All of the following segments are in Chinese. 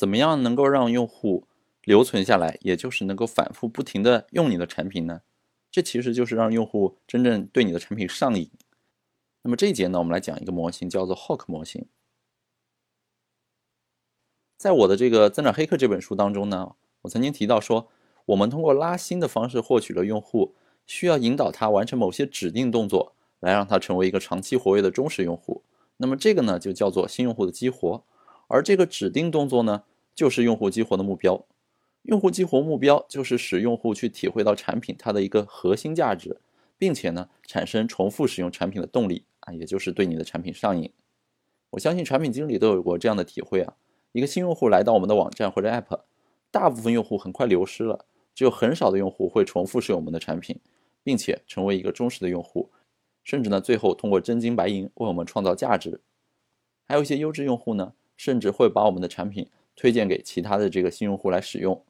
怎么样能够让用户留存下来，也就是能够反复不停的用你的产品呢？这其实就是让用户真正对你的产品上瘾。那么这一节呢，我们来讲一个模型，叫做 Hook 模型。在我的这个《增长黑客》这本书当中呢，我曾经提到说，我们通过拉新的方式获取了用户，需要引导他完成某些指定动作，来让他成为一个长期活跃的忠实用户。那么这个呢，就叫做新用户的激活。而这个指定动作呢，就是用户激活的目标。用户激活目标就是使用户去体会到产品它的一个核心价值，并且呢，产生重复使用产品的动力啊，也就是对你的产品上瘾。我相信产品经理都有过这样的体会啊。一个新用户来到我们的网站或者 App，大部分用户很快流失了，只有很少的用户会重复使用我们的产品，并且成为一个忠实的用户，甚至呢，最后通过真金白银为我们创造价值。还有一些优质用户呢。甚至会把我们的产品推荐给其他的这个新用户来使用，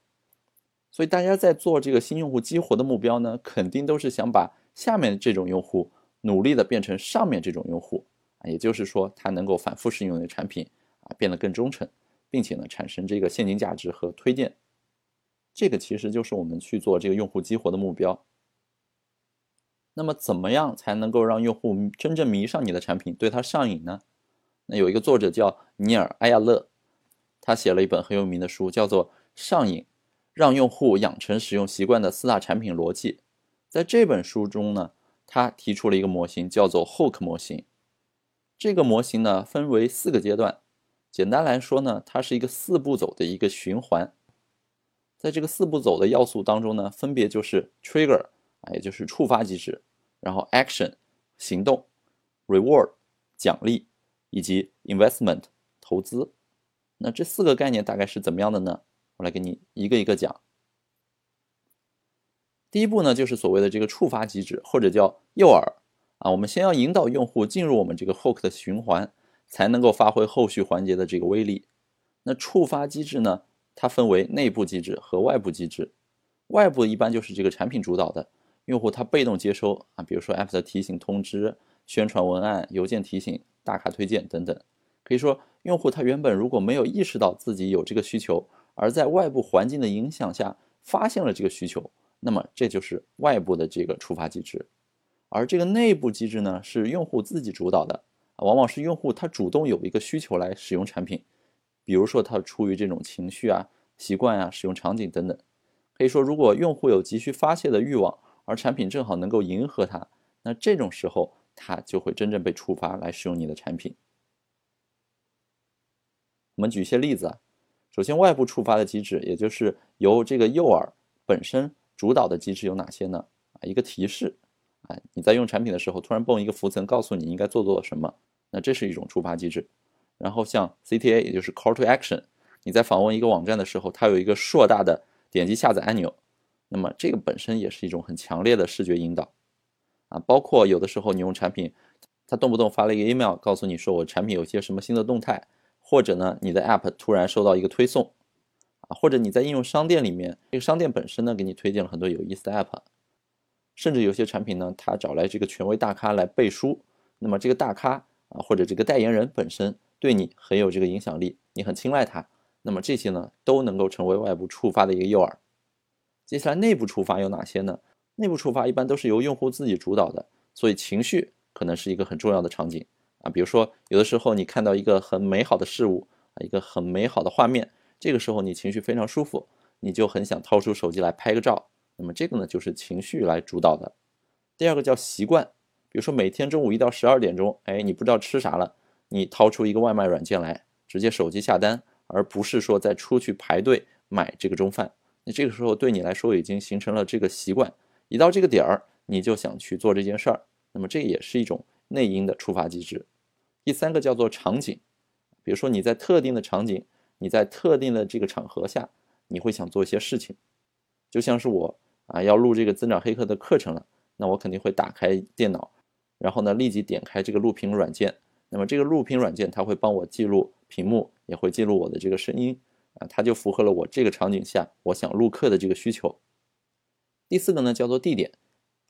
所以大家在做这个新用户激活的目标呢，肯定都是想把下面这种用户努力的变成上面这种用户啊，也就是说他能够反复使用你的产品啊，变得更忠诚，并且呢产生这个现金价值和推荐，这个其实就是我们去做这个用户激活的目标。那么怎么样才能够让用户真正迷上你的产品，对他上瘾呢？那有一个作者叫尼尔·埃亚勒，他写了一本很有名的书，叫做《上瘾：让用户养成使用习惯的四大产品逻辑》。在这本书中呢，他提出了一个模型，叫做 Hook 模型。这个模型呢，分为四个阶段。简单来说呢，它是一个四步走的一个循环。在这个四步走的要素当中呢，分别就是 Trigger 啊，也就是触发机制，然后 Action 行动，Reward 奖励。以及 investment 投资，那这四个概念大概是怎么样的呢？我来给你一个一个讲。第一步呢，就是所谓的这个触发机制，或者叫诱饵啊。我们先要引导用户进入我们这个 hook 的循环，才能够发挥后续环节的这个威力。那触发机制呢，它分为内部机制和外部机制。外部一般就是这个产品主导的，用户他被动接收啊，比如说 app 的提醒通知、宣传文案、邮件提醒。大咖推荐等等，可以说用户他原本如果没有意识到自己有这个需求，而在外部环境的影响下发现了这个需求，那么这就是外部的这个触发机制。而这个内部机制呢，是用户自己主导的，往往是用户他主动有一个需求来使用产品，比如说他出于这种情绪啊、习惯啊、使用场景等等。可以说，如果用户有急需发泄的欲望，而产品正好能够迎合他，那这种时候。他就会真正被触发来使用你的产品。我们举一些例子啊，首先外部触发的机制，也就是由这个诱饵本身主导的机制有哪些呢？啊，一个提示，啊，你在用产品的时候突然蹦一个浮层，告诉你应该做做什么，那这是一种触发机制。然后像 CTA，也就是 Call to Action，你在访问一个网站的时候，它有一个硕大的点击下载按钮，那么这个本身也是一种很强烈的视觉引导。啊，包括有的时候你用产品，它动不动发了一个 email 告诉你说我产品有些什么新的动态，或者呢你的 app 突然收到一个推送，啊，或者你在应用商店里面，这个商店本身呢给你推荐了很多有意思的 app，甚至有些产品呢它找来这个权威大咖来背书，那么这个大咖啊或者这个代言人本身对你很有这个影响力，你很青睐他，那么这些呢都能够成为外部触发的一个诱饵。接下来内部触发有哪些呢？内部触发一般都是由用户自己主导的，所以情绪可能是一个很重要的场景啊。比如说，有的时候你看到一个很美好的事物啊，一个很美好的画面，这个时候你情绪非常舒服，你就很想掏出手机来拍个照。那么这个呢，就是情绪来主导的。第二个叫习惯，比如说每天中午一到十二点钟，哎，你不知道吃啥了，你掏出一个外卖软件来，直接手机下单，而不是说再出去排队买这个中饭。那这个时候对你来说已经形成了这个习惯。一到这个点儿，你就想去做这件事儿，那么这也是一种内因的触发机制。第三个叫做场景，比如说你在特定的场景，你在特定的这个场合下，你会想做一些事情，就像是我啊要录这个增长黑客的课程了，那我肯定会打开电脑，然后呢立即点开这个录屏软件，那么这个录屏软件它会帮我记录屏幕，也会记录我的这个声音啊，它就符合了我这个场景下我想录课的这个需求。第四个呢，叫做地点，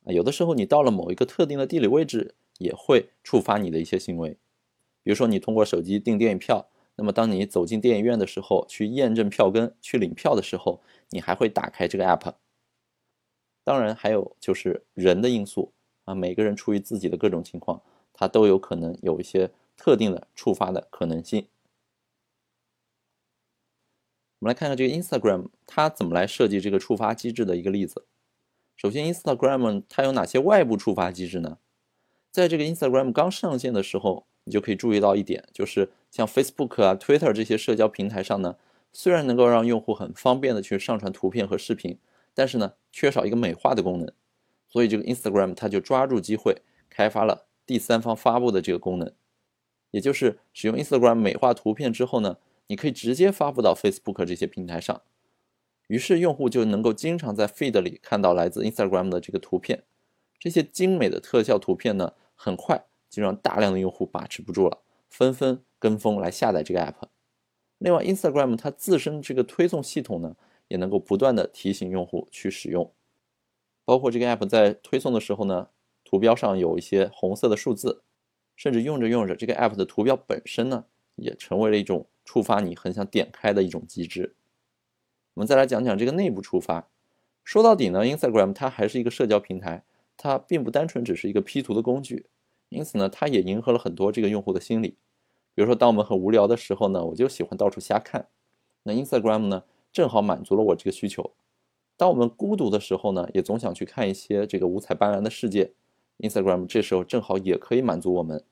啊，有的时候你到了某一个特定的地理位置，也会触发你的一些行为。比如说，你通过手机订电影票，那么当你走进电影院的时候，去验证票根、去领票的时候，你还会打开这个 app。当然，还有就是人的因素啊，每个人出于自己的各种情况，他都有可能有一些特定的触发的可能性。我们来看看这个 Instagram 它怎么来设计这个触发机制的一个例子。首先，Instagram 它有哪些外部触发机制呢？在这个 Instagram 刚上线的时候，你就可以注意到一点，就是像 Facebook 啊、Twitter 这些社交平台上呢，虽然能够让用户很方便的去上传图片和视频，但是呢，缺少一个美化的功能。所以这个 Instagram 它就抓住机会，开发了第三方发布的这个功能，也就是使用 Instagram 美化图片之后呢，你可以直接发布到 Facebook 这些平台上，于是用户就能够经常在 Feed 里看到来自 Instagram 的这个图片。这些精美的特效图片呢，很快就让大量的用户把持不住了，纷纷跟风来下载这个 app。另外，Instagram 它自身这个推送系统呢，也能够不断的提醒用户去使用。包括这个 app 在推送的时候呢，图标上有一些红色的数字，甚至用着用着，这个 app 的图标本身呢，也成为了一种触发你很想点开的一种机制。我们再来讲讲这个内部触发。说到底呢，Instagram 它还是一个社交平台。它并不单纯只是一个 P 图的工具，因此呢，它也迎合了很多这个用户的心理。比如说，当我们很无聊的时候呢，我就喜欢到处瞎看。那 Instagram 呢，正好满足了我这个需求。当我们孤独的时候呢，也总想去看一些这个五彩斑斓的世界。Instagram 这时候正好也可以满足我们。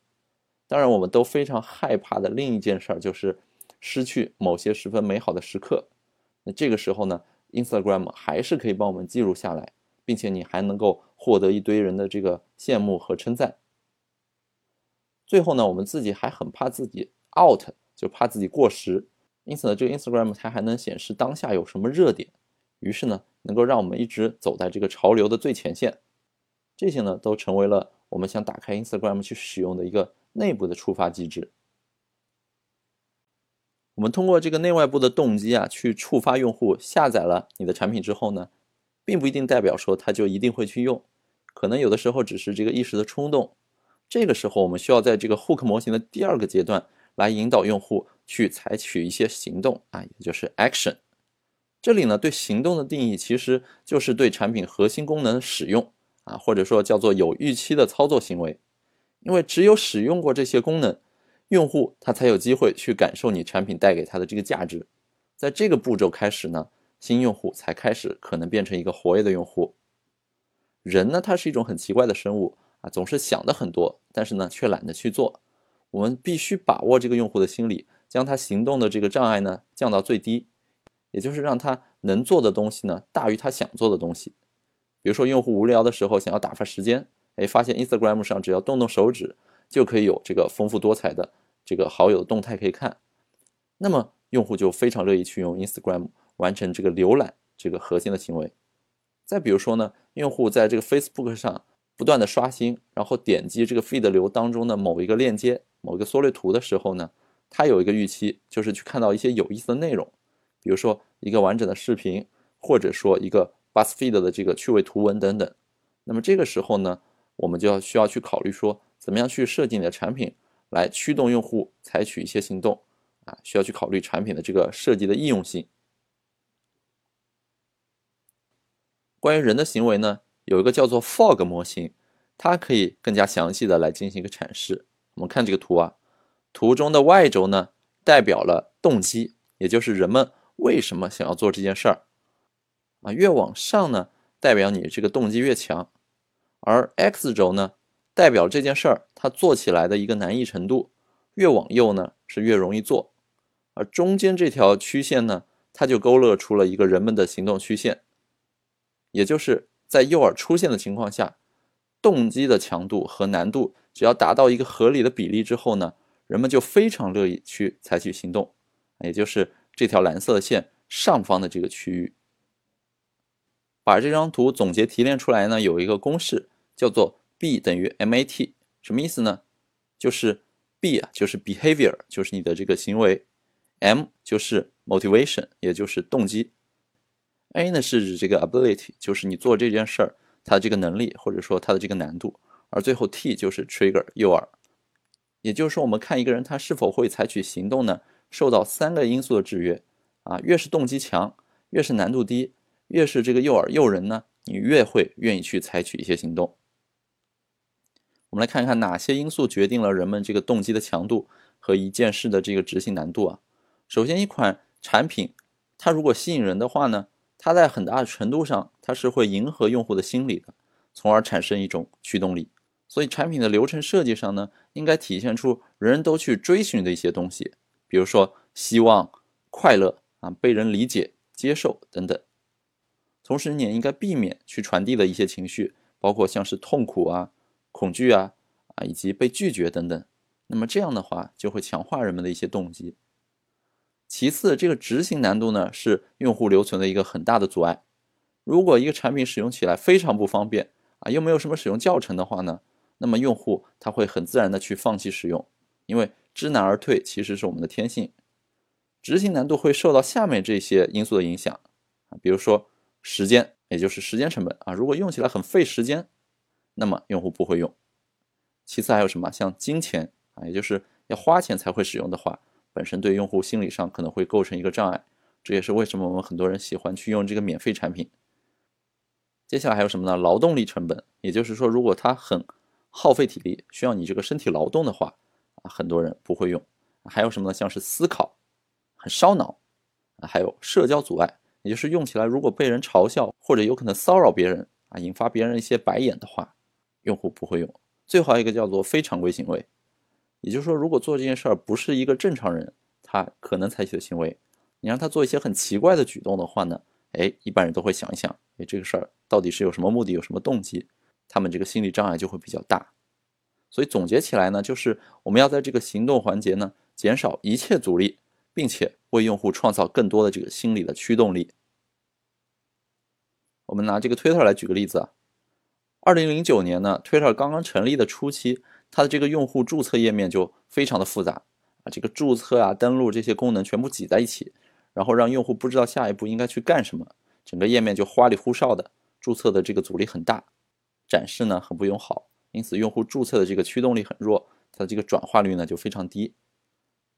当然，我们都非常害怕的另一件事儿就是失去某些十分美好的时刻。那这个时候呢，Instagram 还是可以帮我们记录下来。并且你还能够获得一堆人的这个羡慕和称赞。最后呢，我们自己还很怕自己 out，就怕自己过时。因此呢，这个 Instagram 它还能显示当下有什么热点，于是呢，能够让我们一直走在这个潮流的最前线。这些呢，都成为了我们想打开 Instagram 去使用的一个内部的触发机制。我们通过这个内外部的动机啊，去触发用户下载了你的产品之后呢。并不一定代表说他就一定会去用，可能有的时候只是这个一时的冲动。这个时候，我们需要在这个 hook 模型的第二个阶段来引导用户去采取一些行动啊，也就是 action。这里呢，对行动的定义其实就是对产品核心功能使用啊，或者说叫做有预期的操作行为。因为只有使用过这些功能，用户他才有机会去感受你产品带给他的这个价值。在这个步骤开始呢。新用户才开始可能变成一个活跃的用户。人呢，他是一种很奇怪的生物总是想的很多，但是呢，却懒得去做。我们必须把握这个用户的心理，将他行动的这个障碍呢降到最低，也就是让他能做的东西呢大于他想做的东西。比如说，用户无聊的时候想要打发时间，哎，发现 Instagram 上只要动动手指就可以有这个丰富多彩的这个好友动态可以看，那么用户就非常乐意去用 Instagram。完成这个浏览这个核心的行为。再比如说呢，用户在这个 Facebook 上不断的刷新，然后点击这个 feed 流当中的某一个链接、某一个缩略图的时候呢，它有一个预期，就是去看到一些有意思的内容，比如说一个完整的视频，或者说一个 BuzzFeed 的这个趣味图文等等。那么这个时候呢，我们就要需要去考虑说，怎么样去设计你的产品来驱动用户采取一些行动啊，需要去考虑产品的这个设计的易用性。关于人的行为呢，有一个叫做 Fog 模型，它可以更加详细的来进行一个阐释。我们看这个图啊，图中的 Y 轴呢代表了动机，也就是人们为什么想要做这件事儿啊。越往上呢，代表你这个动机越强，而 X 轴呢代表这件事儿它做起来的一个难易程度。越往右呢是越容易做，而中间这条曲线呢，它就勾勒出了一个人们的行动曲线。也就是在诱饵出现的情况下，动机的强度和难度只要达到一个合理的比例之后呢，人们就非常乐意去采取行动。也就是这条蓝色线上方的这个区域。把这张图总结提炼出来呢，有一个公式叫做 B 等于 MAT，什么意思呢？就是 B 啊，就是 behavior，就是你的这个行为；M 就是 motivation，也就是动机。A 呢是指这个 ability，就是你做这件事儿它这个能力或者说它的这个难度，而最后 T 就是 trigger 诱饵，也就是说我们看一个人他是否会采取行动呢，受到三个因素的制约啊，越是动机强，越是难度低，越是这个诱饵诱人呢，你越会愿意去采取一些行动。我们来看看哪些因素决定了人们这个动机的强度和一件事的这个执行难度啊。首先，一款产品它如果吸引人的话呢，它在很大的程度上它是会迎合用户的心理的，从而产生一种驱动力。所以，产品的流程设计上呢，应该体现出人人都去追寻的一些东西，比如说希望、快乐啊、被人理解、接受等等。同时，你也应该避免去传递的一些情绪，包括像是痛苦啊、恐惧啊啊，以及被拒绝等等。那么这样的话，就会强化人们的一些动机。其次，这个执行难度呢，是用户留存的一个很大的阻碍。如果一个产品使用起来非常不方便啊，又没有什么使用教程的话呢？那么用户他会很自然的去放弃使用，因为知难而退其实是我们的天性。执行难度会受到下面这些因素的影响啊，比如说时间，也就是时间成本啊，如果用起来很费时间，那么用户不会用。其次还有什么？像金钱啊，也就是要花钱才会使用的话，本身对用户心理上可能会构成一个障碍。这也是为什么我们很多人喜欢去用这个免费产品。接下来还有什么呢？劳动力成本，也就是说，如果它很耗费体力，需要你这个身体劳动的话，啊，很多人不会用。还有什么呢？像是思考，很烧脑，啊，还有社交阻碍，也就是用起来如果被人嘲笑或者有可能骚扰别人啊，引发别人一些白眼的话，用户不会用。最后一个叫做非常规行为，也就是说，如果做这件事儿不是一个正常人他可能采取的行为，你让他做一些很奇怪的举动的话呢，哎，一般人都会想一想，哎，这个事儿到底是有什么目的，有什么动机？他们这个心理障碍就会比较大，所以总结起来呢，就是我们要在这个行动环节呢，减少一切阻力，并且为用户创造更多的这个心理的驱动力。我们拿这个 Twitter 来举个例子啊，二零零九年呢，Twitter 刚刚成立的初期，它的这个用户注册页面就非常的复杂啊，这个注册啊、登录这些功能全部挤在一起，然后让用户不知道下一步应该去干什么，整个页面就花里胡哨的，注册的这个阻力很大。展示呢很不友好，因此用户注册的这个驱动力很弱，它的这个转化率呢就非常低。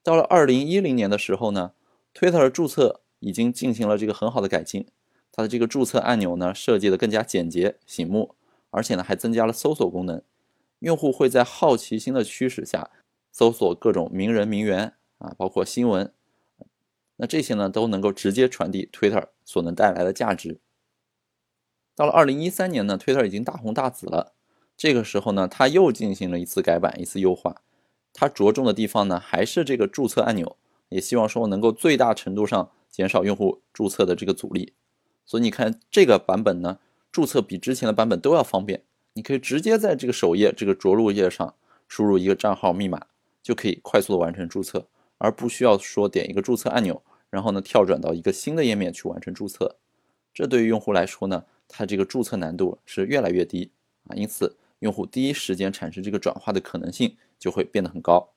到了二零一零年的时候呢，Twitter 注册已经进行了这个很好的改进，它的这个注册按钮呢设计的更加简洁醒目，而且呢还增加了搜索功能，用户会在好奇心的驱使下搜索各种名人名媛啊，包括新闻，那这些呢都能够直接传递 Twitter 所能带来的价值。到了二零一三年呢，Twitter 已经大红大紫了。这个时候呢，它又进行了一次改版，一次优化。它着重的地方呢，还是这个注册按钮，也希望说能够最大程度上减少用户注册的这个阻力。所以你看这个版本呢，注册比之前的版本都要方便。你可以直接在这个首页这个着陆页上输入一个账号密码，就可以快速的完成注册，而不需要说点一个注册按钮，然后呢跳转到一个新的页面去完成注册。这对于用户来说呢。它这个注册难度是越来越低啊，因此用户第一时间产生这个转化的可能性就会变得很高。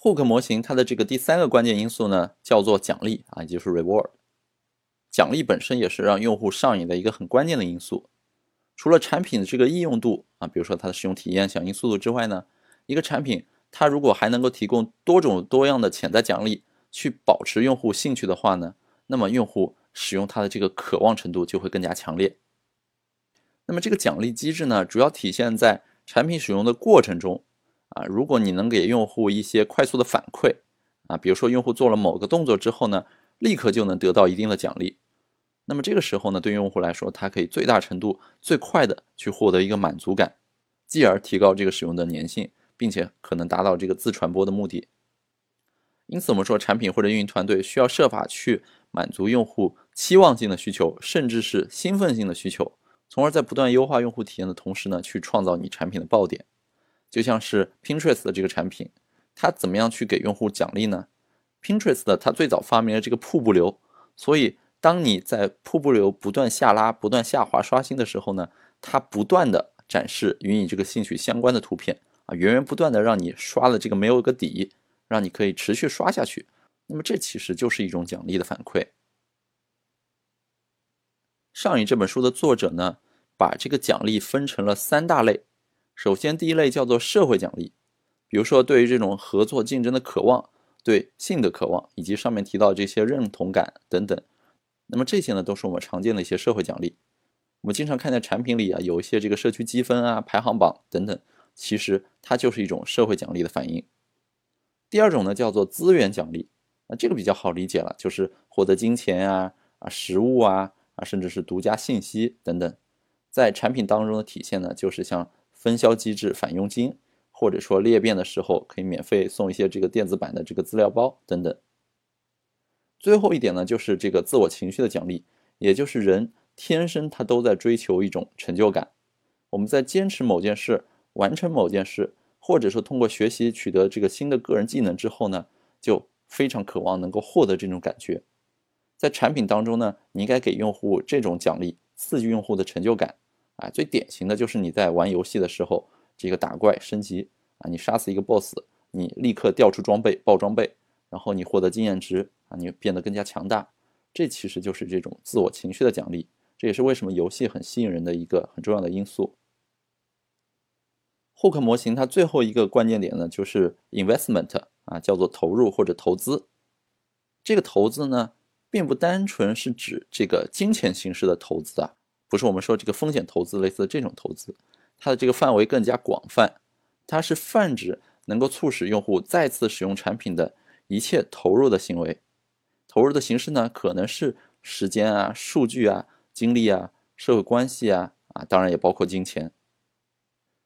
Hook 模型它的这个第三个关键因素呢，叫做奖励啊，也就是 reward。奖励本身也是让用户上瘾的一个很关键的因素。除了产品的这个易用度啊，比如说它的使用体验、响应速度之外呢，一个产品它如果还能够提供多种多样的潜在奖励，去保持用户兴趣的话呢，那么用户。使用它的这个渴望程度就会更加强烈。那么这个奖励机制呢，主要体现在产品使用的过程中啊。如果你能给用户一些快速的反馈啊，比如说用户做了某个动作之后呢，立刻就能得到一定的奖励。那么这个时候呢，对用户来说，它可以最大程度、最快的去获得一个满足感，继而提高这个使用的粘性，并且可能达到这个自传播的目的。因此，我们说产品或者运营团队需要设法去满足用户。期望性的需求，甚至是兴奋性的需求，从而在不断优化用户体验的同时呢，去创造你产品的爆点。就像是 Pinterest 的这个产品，它怎么样去给用户奖励呢？Pinterest 它最早发明了这个瀑布流，所以当你在瀑布流不断下拉、不断下滑刷新的时候呢，它不断的展示与你这个兴趣相关的图片啊，源源不断的让你刷的这个没有个底，让你可以持续刷下去。那么这其实就是一种奖励的反馈。上瘾这本书的作者呢，把这个奖励分成了三大类。首先，第一类叫做社会奖励，比如说对于这种合作竞争的渴望、对性的渴望，以及上面提到这些认同感等等。那么这些呢，都是我们常见的一些社会奖励。我们经常看见产品里啊，有一些这个社区积分啊、排行榜等等，其实它就是一种社会奖励的反应。第二种呢，叫做资源奖励，那这个比较好理解了，就是获得金钱啊、啊食物啊、啊甚至是独家信息等等。在产品当中的体现呢，就是像分销机制返佣金，或者说裂变的时候可以免费送一些这个电子版的这个资料包等等。最后一点呢，就是这个自我情绪的奖励，也就是人天生他都在追求一种成就感。我们在坚持某件事、完成某件事，或者说通过学习取得这个新的个人技能之后呢，就非常渴望能够获得这种感觉。在产品当中呢，你应该给用户这种奖励，刺激用户的成就感。啊，最典型的就是你在玩游戏的时候，这个打怪升级啊，你杀死一个 BOSS，你立刻调出装备爆装备，然后你获得经验值啊，你变得更加强大，这其实就是这种自我情绪的奖励，这也是为什么游戏很吸引人的一个很重要的因素。Hook 模型它最后一个关键点呢，就是 investment 啊，叫做投入或者投资。这个投资呢，并不单纯是指这个金钱形式的投资啊。不是我们说这个风险投资类似的这种投资，它的这个范围更加广泛，它是泛指能够促使用户再次使用产品的一切投入的行为。投入的形式呢，可能是时间啊、数据啊、精力啊、社会关系啊啊，当然也包括金钱。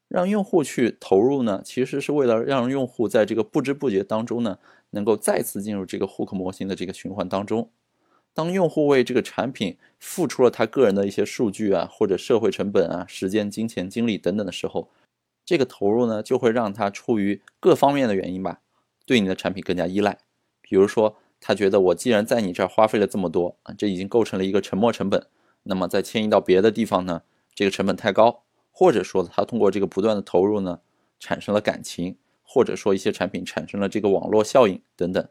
让用户去投入呢，其实是为了让用户在这个不知不觉当中呢，能够再次进入这个 Hook 模型的这个循环当中。当用户为这个产品付出了他个人的一些数据啊，或者社会成本啊、时间、金钱、精力等等的时候，这个投入呢，就会让他出于各方面的原因吧，对你的产品更加依赖。比如说，他觉得我既然在你这儿花费了这么多啊，这已经构成了一个沉没成本，那么再迁移到别的地方呢，这个成本太高，或者说他通过这个不断的投入呢，产生了感情，或者说一些产品产生了这个网络效应等等。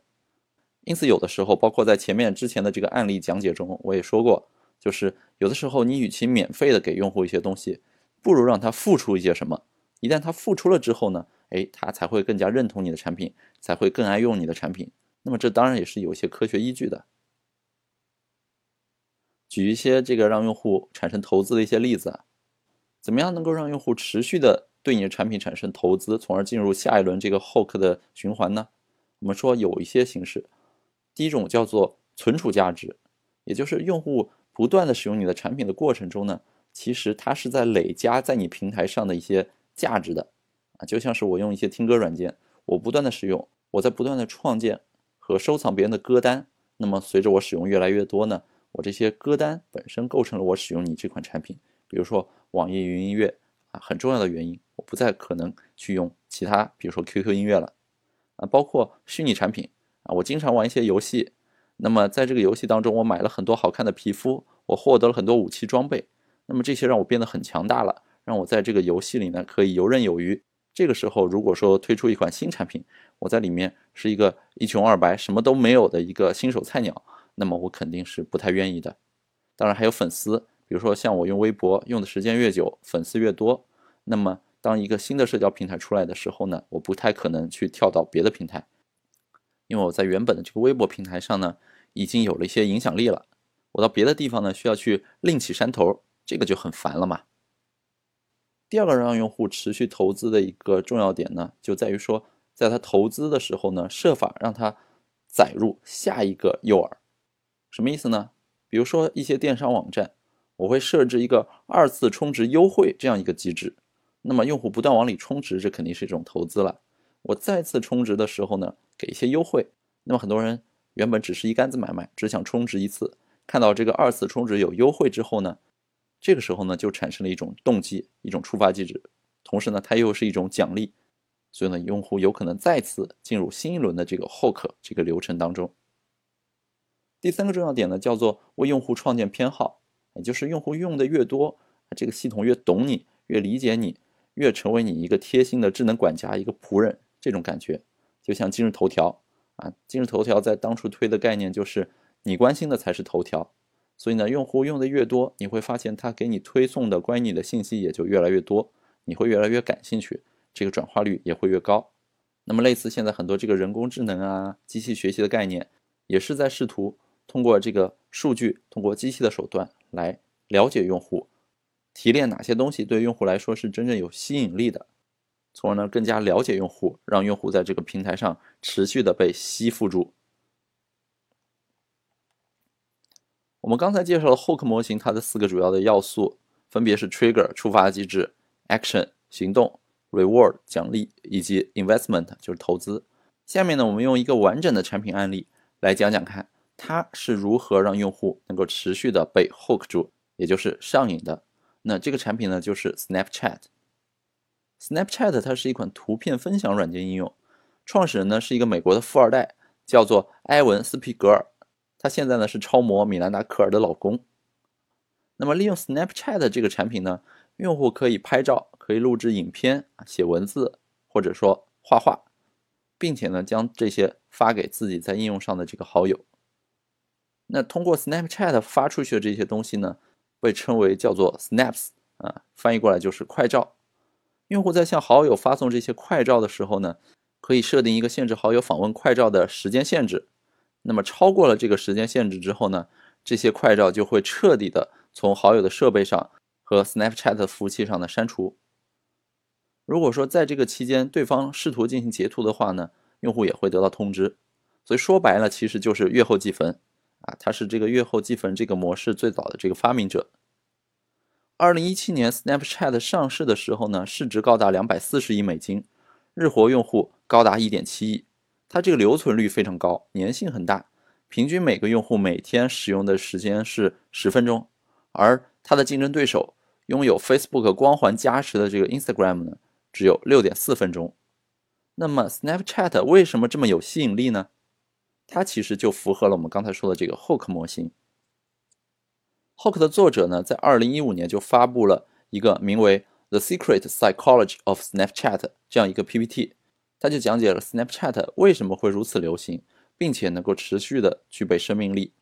因此，有的时候，包括在前面之前的这个案例讲解中，我也说过，就是有的时候你与其免费的给用户一些东西，不如让他付出一些什么。一旦他付出了之后呢，哎，他才会更加认同你的产品，才会更爱用你的产品。那么这当然也是有一些科学依据的。举一些这个让用户产生投资的一些例子啊，怎么样能够让用户持续的对你的产品产生投资，从而进入下一轮这个 Hook 的循环呢？我们说有一些形式。第一种叫做存储价值，也就是用户不断的使用你的产品的过程中呢，其实它是在累加在你平台上的一些价值的，就像是我用一些听歌软件，我不断的使用，我在不断的创建和收藏别人的歌单，那么随着我使用越来越多呢，我这些歌单本身构成了我使用你这款产品，比如说网易云音乐啊，很重要的原因，我不再可能去用其他，比如说 QQ 音乐了啊，包括虚拟产品。啊，我经常玩一些游戏，那么在这个游戏当中，我买了很多好看的皮肤，我获得了很多武器装备，那么这些让我变得很强大了，让我在这个游戏里呢可以游刃有余。这个时候，如果说推出一款新产品，我在里面是一个一穷二白、什么都没有的一个新手菜鸟，那么我肯定是不太愿意的。当然还有粉丝，比如说像我用微博用的时间越久，粉丝越多，那么当一个新的社交平台出来的时候呢，我不太可能去跳到别的平台。因为我在原本的这个微博平台上呢，已经有了一些影响力了，我到别的地方呢需要去另起山头，这个就很烦了嘛。第二个让用户持续投资的一个重要点呢，就在于说，在他投资的时候呢，设法让他载入下一个诱饵。什么意思呢？比如说一些电商网站，我会设置一个二次充值优惠这样一个机制，那么用户不断往里充值，这肯定是一种投资了。我再次充值的时候呢？给一些优惠，那么很多人原本只是一竿子买卖，只想充值一次，看到这个二次充值有优惠之后呢，这个时候呢就产生了一种动机，一种触发机制，同时呢它又是一种奖励，所以呢用户有可能再次进入新一轮的这个 hook 这个流程当中。第三个重要点呢叫做为用户创建偏好，也就是用户用的越多，这个系统越懂你，越理解你，越成为你一个贴心的智能管家，一个仆人这种感觉。就像今日头条啊，今日头条在当初推的概念就是你关心的才是头条，所以呢，用户用的越多，你会发现他给你推送的关于你的信息也就越来越多，你会越来越感兴趣，这个转化率也会越高。那么类似现在很多这个人工智能啊、机器学习的概念，也是在试图通过这个数据，通过机器的手段来了解用户，提炼哪些东西对用户来说是真正有吸引力的，从而呢更加了解用户，让用户在这个平台上持续的被吸附住。我们刚才介绍了 Hook 模型，它的四个主要的要素分别是 Trigger 触发机制、Action 行动、Reward 奖励以及 Investment 就是投资。下面呢，我们用一个完整的产品案例来讲讲看，它是如何让用户能够持续的被 Hook 住，也就是上瘾的。那这个产品呢，就是 Snapchat。Snapchat 它是一款图片分享软件应用，创始人呢是一个美国的富二代，叫做埃文斯皮格尔。他现在呢是超模米兰达·科尔的老公。那么利用 Snapchat 这个产品呢，用户可以拍照，可以录制影片、写文字，或者说画画，并且呢将这些发给自己在应用上的这个好友。那通过 Snapchat 发出去的这些东西呢，被称为叫做 Snaps 啊，翻译过来就是快照。用户在向好友发送这些快照的时候呢，可以设定一个限制好友访问快照的时间限制。那么超过了这个时间限制之后呢，这些快照就会彻底的从好友的设备上和 Snapchat 服务器上的删除。如果说在这个期间对方试图进行截图的话呢，用户也会得到通知。所以说白了，其实就是月后计分啊，它是这个月后计分这个模式最早的这个发明者。二零一七年 Snapchat 上市的时候呢，市值高达两百四十亿美金，日活用户高达一点七亿。它这个留存率非常高，粘性很大，平均每个用户每天使用的时间是十分钟，而它的竞争对手拥有 Facebook 光环加持的这个 Instagram 呢，只有六点四分钟。那么 Snapchat 为什么这么有吸引力呢？它其实就符合了我们刚才说的这个 Hook 模型。Hook 的作者呢，在二零一五年就发布了一个名为《The Secret Psychology of Snapchat》这样一个 PPT。他就讲解了 Snapchat 为什么会如此流行，并且能够持续的具备生命力。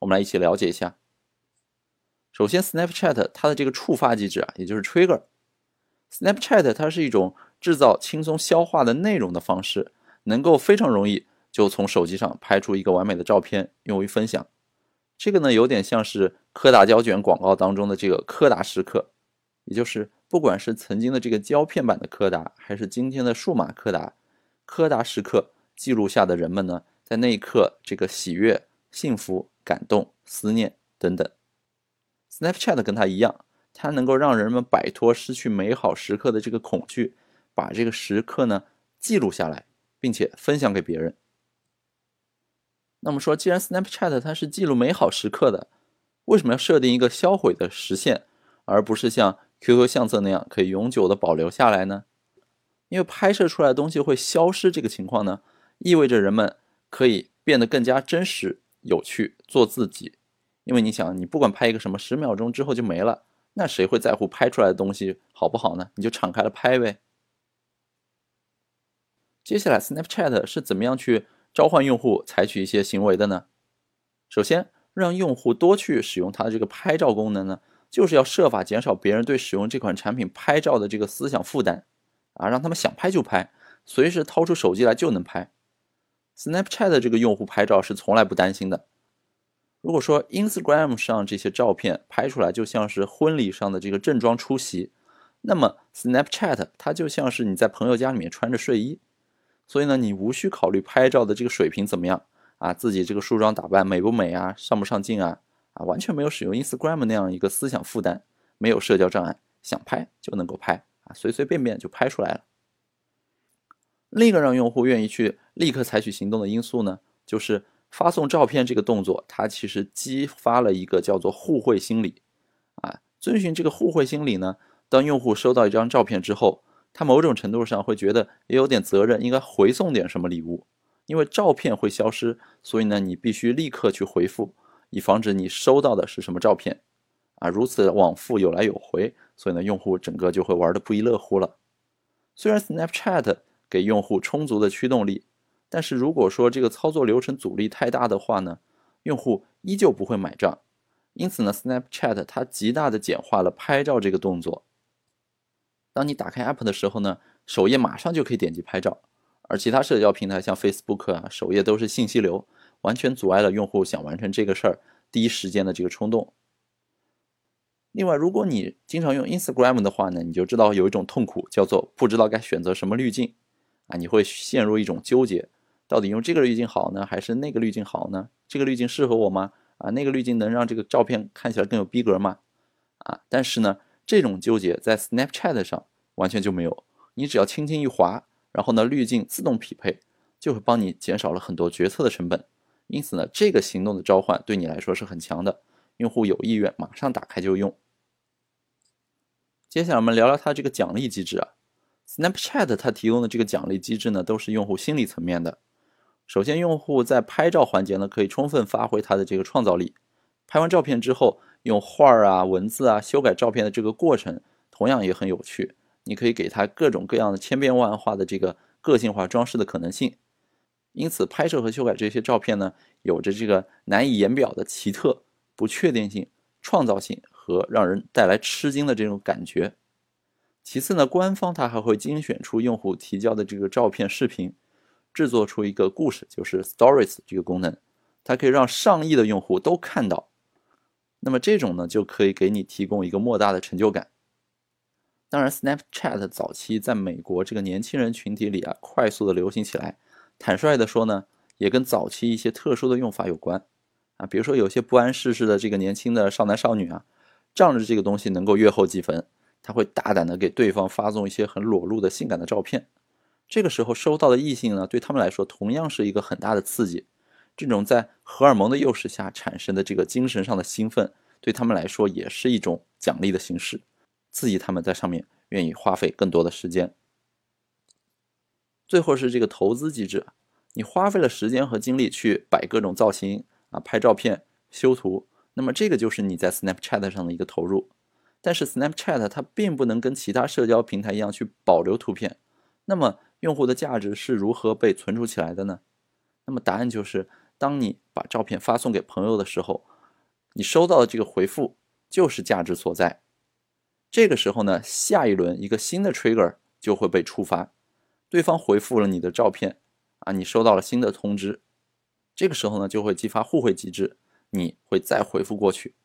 我们来一起了解一下。首先，Snapchat 它的这个触发机制啊，也就是 Trigger。Snapchat 它是一种制造轻松消化的内容的方式，能够非常容易就从手机上拍出一个完美的照片，用于分享。这个呢，有点像是柯达胶卷广告当中的这个柯达时刻，也就是。不管是曾经的这个胶片版的柯达，还是今天的数码柯达，柯达时刻记录下的人们呢，在那一刻这个喜悦、幸福、感动、思念等等。Snapchat 跟它一样，它能够让人们摆脱失去美好时刻的这个恐惧，把这个时刻呢记录下来，并且分享给别人。那么说，既然 Snapchat 它是记录美好时刻的，为什么要设定一个销毁的时限，而不是像？QQ 相册那样可以永久的保留下来呢？因为拍摄出来的东西会消失，这个情况呢，意味着人们可以变得更加真实、有趣，做自己。因为你想，你不管拍一个什么，十秒钟之后就没了，那谁会在乎拍出来的东西好不好呢？你就敞开了拍呗。接下来，Snapchat 是怎么样去召唤用户采取一些行为的呢？首先，让用户多去使用它的这个拍照功能呢？就是要设法减少别人对使用这款产品拍照的这个思想负担，啊，让他们想拍就拍，随时掏出手机来就能拍。Snapchat 的这个用户拍照是从来不担心的。如果说 Instagram 上这些照片拍出来就像是婚礼上的这个正装出席，那么 Snapchat 它就像是你在朋友家里面穿着睡衣，所以呢，你无需考虑拍照的这个水平怎么样啊，自己这个梳妆打扮美不美啊，上不上镜啊。完全没有使用 Instagram 那样一个思想负担，没有社交障碍，想拍就能够拍啊，随随便便就拍出来了。另一个让用户愿意去立刻采取行动的因素呢，就是发送照片这个动作，它其实激发了一个叫做互惠心理。啊，遵循这个互惠心理呢，当用户收到一张照片之后，他某种程度上会觉得也有点责任，应该回送点什么礼物，因为照片会消失，所以呢，你必须立刻去回复。以防止你收到的是什么照片，啊，如此往复有来有回，所以呢，用户整个就会玩的不亦乐乎了。虽然 Snapchat 给用户充足的驱动力，但是如果说这个操作流程阻力太大的话呢，用户依旧不会买账。因此呢，Snapchat 它极大的简化了拍照这个动作。当你打开 App 的时候呢，首页马上就可以点击拍照，而其他社交平台像 Facebook 啊，首页都是信息流，完全阻碍了用户想完成这个事儿第一时间的这个冲动。另外，如果你经常用 Instagram 的话呢，你就知道有一种痛苦叫做不知道该选择什么滤镜啊，你会陷入一种纠结，到底用这个滤镜好呢，还是那个滤镜好呢？这个滤镜适合我吗？啊，那个滤镜能让这个照片看起来更有逼格吗？啊，但是呢，这种纠结在 Snapchat 上完全就没有，你只要轻轻一滑。然后呢，滤镜自动匹配就会帮你减少了很多决策的成本，因此呢，这个行动的召唤对你来说是很强的，用户有意愿马上打开就用。接下来我们聊聊它这个奖励机制啊，Snapchat 它提供的这个奖励机制呢，都是用户心理层面的。首先，用户在拍照环节呢，可以充分发挥他的这个创造力，拍完照片之后，用画儿啊、文字啊修改照片的这个过程，同样也很有趣。你可以给它各种各样的千变万化的这个个性化装饰的可能性，因此拍摄和修改这些照片呢，有着这个难以言表的奇特、不确定性、创造性和让人带来吃惊的这种感觉。其次呢，官方它还会精选出用户提交的这个照片、视频，制作出一个故事，就是 Stories 这个功能，它可以让上亿的用户都看到。那么这种呢，就可以给你提供一个莫大的成就感。当然，Snapchat 早期在美国这个年轻人群体里啊，快速的流行起来。坦率的说呢，也跟早期一些特殊的用法有关啊。比如说，有些不谙世事的这个年轻的少男少女啊，仗着这个东西能够月后积分，他会大胆的给对方发送一些很裸露的性感的照片。这个时候收到的异性呢，对他们来说同样是一个很大的刺激。这种在荷尔蒙的诱使下产生的这个精神上的兴奋，对他们来说也是一种奖励的形式。刺激他们在上面愿意花费更多的时间。最后是这个投资机制，你花费了时间和精力去摆各种造型啊，拍照片、修图，那么这个就是你在 Snapchat 上的一个投入。但是 Snapchat 它并不能跟其他社交平台一样去保留图片，那么用户的价值是如何被存储起来的呢？那么答案就是，当你把照片发送给朋友的时候，你收到的这个回复就是价值所在。这个时候呢，下一轮一个新的 trigger 就会被触发，对方回复了你的照片，啊，你收到了新的通知，这个时候呢就会激发互惠机制，你会再回复过去，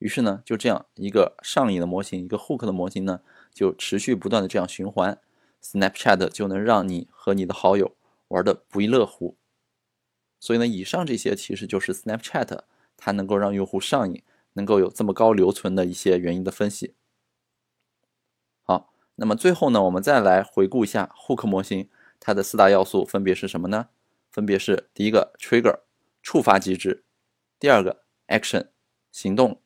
于是呢就这样一个上瘾的模型，一个 hook 的模型呢就持续不断的这样循环，Snapchat 就能让你和你的好友玩的不亦乐乎。所以呢，以上这些其实就是 Snapchat 它能够让用户上瘾，能够有这么高留存的一些原因的分析。那么最后呢，我们再来回顾一下 Hook 模型，它的四大要素分别是什么呢？分别是第一个 Trigger 触发机制，第二个 Action 行动，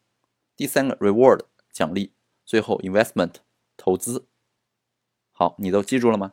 第三个 Reward 奖励，最后 Investment 投资。好，你都记住了吗？